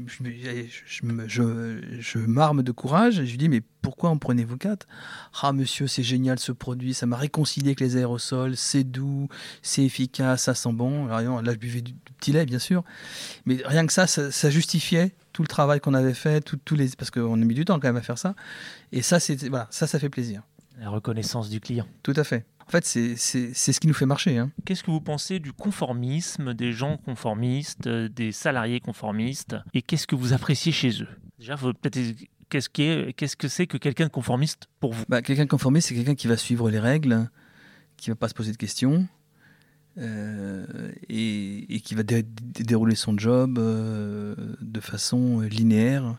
je, je, m'arme de courage je lui dis mais pourquoi en prenez-vous quatre? Ah monsieur, c'est génial ce produit, ça m'a réconcilié avec les aérosols, c'est doux, c'est efficace, ça sent bon. là je buvais du, petit lait bien sûr, mais rien que ça, ça, justifiait tout le travail qu'on avait fait, tout, les parce qu'on a mis du temps quand même à faire ça. Et ça, c'est voilà, ça, ça fait plaisir. La reconnaissance du client. Tout à fait. En fait, c'est ce qui nous fait marcher. Hein. Qu'est-ce que vous pensez du conformisme, des gens conformistes, euh, des salariés conformistes Et qu'est-ce que vous appréciez chez eux? Déjà, qu'est-ce qu'est-ce que c'est que quelqu'un de conformiste pour vous? Bah, Quelqu'un de conformiste, c'est quelqu'un qui va suivre les règles, qui va pas se poser de questions. Euh, et, qui va dérouler son job euh, de façon linéaire,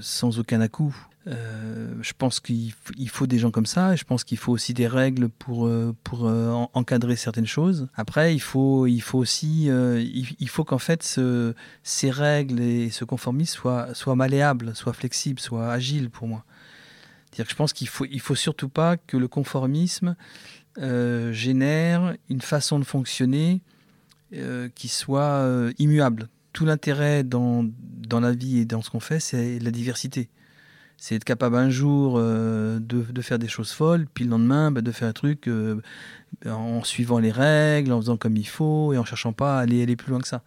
sans aucun à-coup. Euh, je pense qu'il faut des gens comme ça. Et je pense qu'il faut aussi des règles pour, euh, pour euh, encadrer certaines choses. Après, il faut, il faut aussi, il, faut qu'en fait, ce, ces règles et ce conformisme soient, soient malléables, soient flexibles, soient agiles pour moi. dire que je pense qu'il faut, il faut surtout pas que le conformisme génère une façon de fonctionner qui soit immuable. Tout l'intérêt dans, dans la vie et dans ce qu'on fait, c'est la diversité c'est être capable un jour euh, de, faire des choses folles, puis le lendemain bah, de faire un truc euh, en suivant les règles, en faisant comme il faut et en cherchant pas à aller, aller plus loin que ça.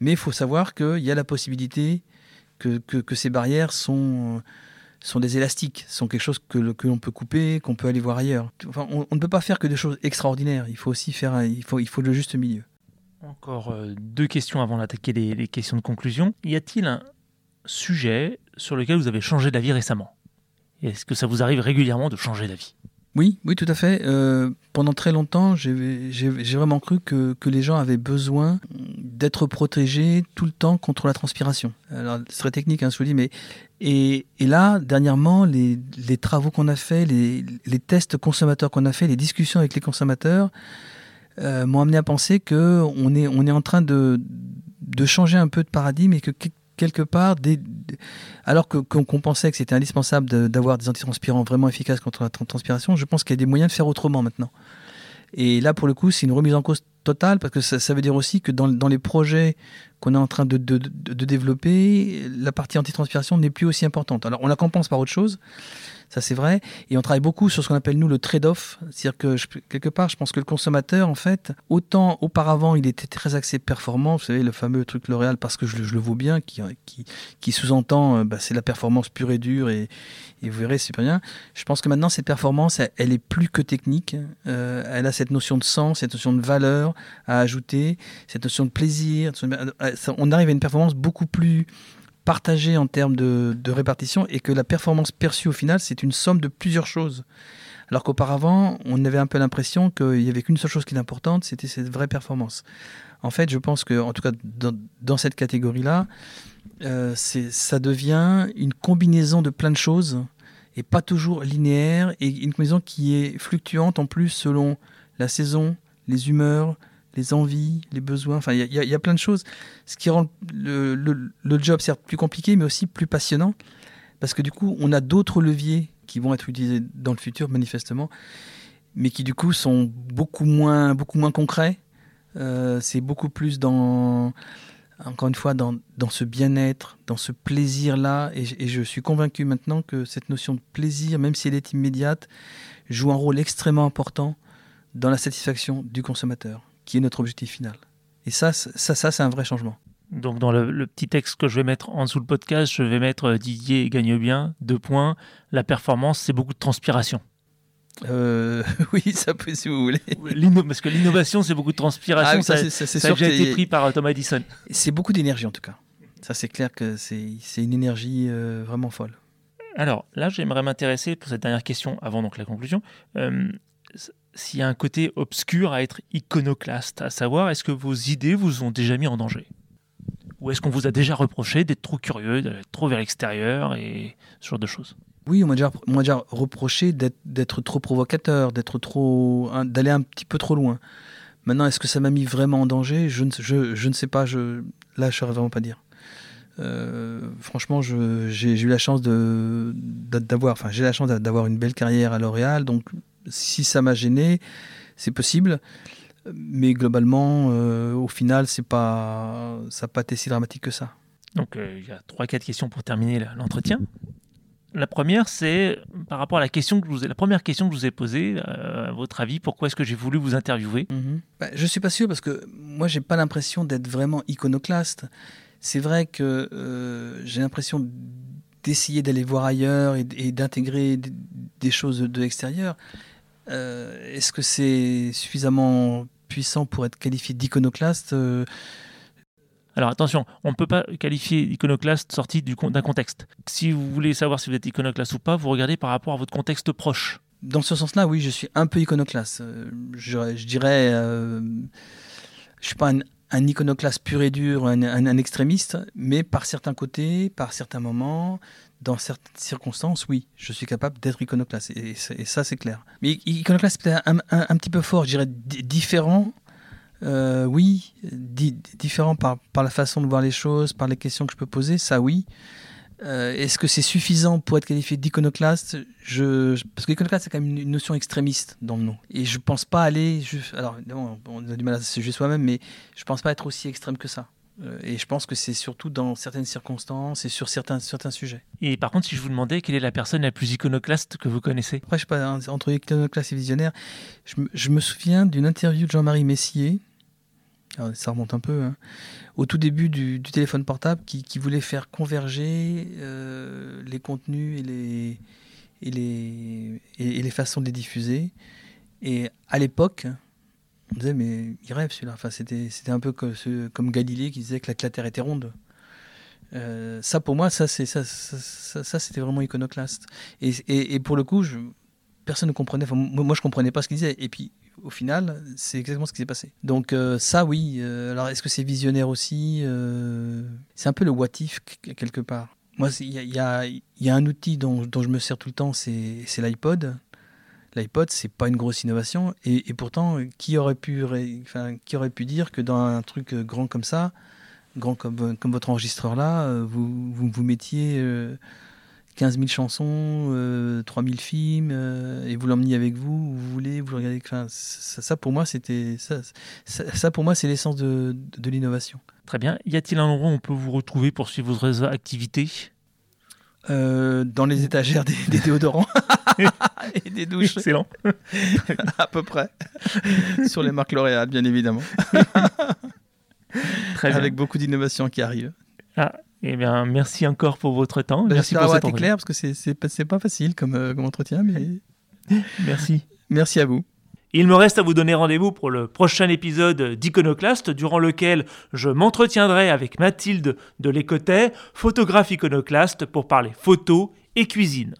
Mais il faut savoir qu'il y a la possibilité que, que, ces barrières sont, sont des élastiques, sont quelque chose que, l'on peut couper, qu'on peut aller voir ailleurs. Enfin, on, ne peut pas faire que des choses extraordinaires, il faut aussi faire il, faut, il faut le juste milieu. Encore euh, deux questions avant d'attaquer les questions de conclusion. Y a-t-il un, sujet sur lequel vous avez changé d'avis récemment? Est-ce que ça vous arrive régulièrement de changer d'avis? Oui, oui, tout à fait. Euh, pendant très longtemps, j'ai vraiment cru que, les gens avaient besoin d'être protégés tout le temps contre la transpiration. Alors, c'est très technique, hein, je vous dis, mais et, là, dernièrement, les, travaux qu'on a fait, les, tests consommateurs qu'on a fait, les discussions avec les consommateurs euh, m'ont amené à penser que on est, on est en train de, de changer un peu de paradigme et que quelque part, alors qu'on pensait que c'était indispensable d'avoir des antitranspirants vraiment efficaces contre la transpiration, je pense qu'il y a des moyens de faire autrement maintenant. Et là, pour le coup, c'est une remise en cause totale, parce que ça, veut dire aussi que dans, dans les projets qu'on est en train de, de, de, développer, la partie antitranspiration n'est plus aussi importante. Alors on la compense par autre chose, ça c'est vrai, et on travaille beaucoup sur ce qu'on appelle nous le trade-off, c'est-à-dire que quelque part je pense que le consommateur en fait, autant auparavant il était très axé performance, vous savez le fameux truc L'Oréal parce que je, le vois bien, qui, sous-entend euh, bah, c'est la performance pure et dure et, vous verrez, c'est bien. Je pense que maintenant, cette performance, elle, est plus que technique. Euh, elle a cette notion de sens, cette notion de valeur à ajouter, cette notion de plaisir. Euh, on arrive à une performance beaucoup plus partagée en termes de, répartition et que la performance perçue au final, c'est une somme de plusieurs choses. Alors qu'auparavant, on avait un peu l'impression qu'il n'y avait qu'une seule chose qui est importante, c'était cette vraie performance. En fait, je pense que, en tout cas, dans cette catégorie-là, euh, ça devient une combinaison de plein de choses et pas toujours linéaire et une combinaison qui est fluctuante en plus selon la saison, les humeurs, les envies, les besoins. Enfin, il y, a plein de choses, ce qui rend le, job certes plus compliqué, mais aussi plus passionnant parce que du coup, on a d'autres leviers qui vont être utilisés dans le futur manifestement, mais qui du coup sont beaucoup moins, beaucoup moins concrets. Euh, c'est beaucoup plus dans encore une fois, dans, dans ce bien-être, dans ce plaisir-là. Et, je suis convaincu maintenant que cette notion de plaisir, même si elle est immédiate, joue un rôle extrêmement important dans la satisfaction du consommateur, qui est notre objectif final. Et ça, ça, ça c'est un vrai changement. Donc dans le, le, petit texte que je vais mettre en dessous le podcast, je vais mettre euh, Didier gagne bien, deux points. La performance, c'est beaucoup de transpiration. Euh, oui, ça peut si vous voulez. Parce que l'innovation, c'est beaucoup de transpiration. Ah ça, ça, a déjà été pris par Thomas Edison. C'est beaucoup d'énergie en tout cas. Ça, c'est clair que c'est une énergie euh, vraiment folle. Alors là, j'aimerais m'intéresser pour cette dernière question avant donc la conclusion. Euh, s'il y a un côté obscur à être iconoclaste, à savoir, est-ce que vos idées vous ont déjà mis en danger? Ou est-ce qu'on vous a déjà reproché d'être trop curieux, d'être trop vers l'extérieur et ce genre de choses? Oui, on m'a déjà, reproché d'être trop provocateur, d'être trop, d'aller un petit peu trop loin. Maintenant, est-ce que ça m'a mis vraiment en danger? Je ne, sais pas. Là, je ne saurais vraiment pas dire. Euh, franchement, j'ai eu la chance d'avoir, enfin, j'ai la chance d'avoir une belle carrière à L'Oréal. Donc, si ça m'a gêné, c'est possible. Mais globalement, euh, au final, c'est pas, ça n'a pas été si dramatique que ça. Donc, euh, il y a trois, quatre questions pour terminer l'entretien. La première, c'est par rapport à la question que je vous ai, la première question que je vous ai posée. Euh, à votre avis, pourquoi est-ce que j'ai voulu vous interviewer? Je mhm. bah, Je suis pas sûr parce que moi, j'ai pas l'impression d'être vraiment iconoclaste. C'est vrai que euh, j'ai l'impression d'essayer d'aller voir ailleurs et, d'intégrer des choses de l'extérieur. Euh, est-ce que c'est suffisamment puissant pour être qualifié d'iconoclaste alors attention, on ne peut pas qualifier iconoclaste sorti d'un contexte. Si vous voulez savoir si vous êtes iconoclaste ou pas, vous regardez par rapport à votre contexte proche. Dans ce sens-là, oui, je suis un peu iconoclaste. Euh, je, dirais, euh, je suis pas un, iconoclaste pur et dur, un, extrémiste, mais par certains côtés, par certains moments, dans certaines circonstances, oui, je suis capable d'être iconoclaste. Et, ça, c'est clair. Mais iconoclaste, c'est un, un, petit peu fort, je dirais différent euh, oui, différent par, par, la façon de voir les choses, par les questions que je peux poser, ça oui. Euh, est-ce que c'est suffisant pour être qualifié d'iconoclaste? Je, Parce que l'iconoclaste, c'est quand même une, notion extrémiste dans le nom. Et je pense pas aller. alors, on a du mal à se juger soi-même, mais je pense pas être aussi extrême que ça. Euh, et je pense que c'est surtout dans certaines circonstances et sur certains, certains sujets. Et par contre, si je vous demandais quelle est la personne la plus iconoclaste que vous connaissez? Après, je sais pas, entre iconoclaste et visionnaire, je je me souviens d'une interview de Jean-Marie Messier ah ça remonte un peu, hein. au tout début du, téléphone portable qui, voulait faire converger euh, les contenus et les, et, les, et, les façons de les diffuser. Et à l'époque, on disait, mais il rêve celui-là. Enfin, c'était, c'était un peu comme, comme, Galilée qui disait que la, Terre était ronde. Euh, ça, pour moi, ça, c'est, ça, ça, c'était vraiment iconoclaste. Et, et, pour le coup, personne ne comprenait. Enfin, moi, je comprenais pas ce qu'il disait. Et puis, au final, c'est exactement ce qui s'est passé. Donc euh, ça, oui. Euh, alors, est-ce que c'est visionnaire aussi C'est un peu le what if, quelque part. Moi, il y, a, un outil dont, je me sers tout le temps, c'est l'iPod. L'iPod, c'est pas une grosse innovation, et, pourtant, qui aurait pu, enfin, qui aurait pu dire que dans un truc grand comme ça, grand comme, comme votre enregistreur là, vous, vous, vous mettiez 15 000 chansons, 3 000 films, et vous l'emmenez avec vous, vous voulez, vous regardez. Enfin, ça, pour moi, c'était ça, ça, pour moi, c'est l'essence de, de l'innovation. Très bien. Y a-t-il un endroit où on peut vous retrouver pour suivre vos activités euh, dans les étagères des, déodorants et des douches. Excellent. à peu près. Sur les marques L'Oréal, bien évidemment. Très bien. Avec beaucoup d'innovations qui arrivent. Ah, eh bien, merci encore pour votre temps. Bah, merci pour avoir été clair, parce que c'est pas, pas facile comme, euh, comme entretien, mais... merci. Merci à vous. Il me reste à vous donner rendez-vous pour le prochain épisode d'Iconoclast, durant lequel je m'entretiendrai avec Mathilde de l'Écotet, photographe iconoclaste, pour parler photo et cuisine.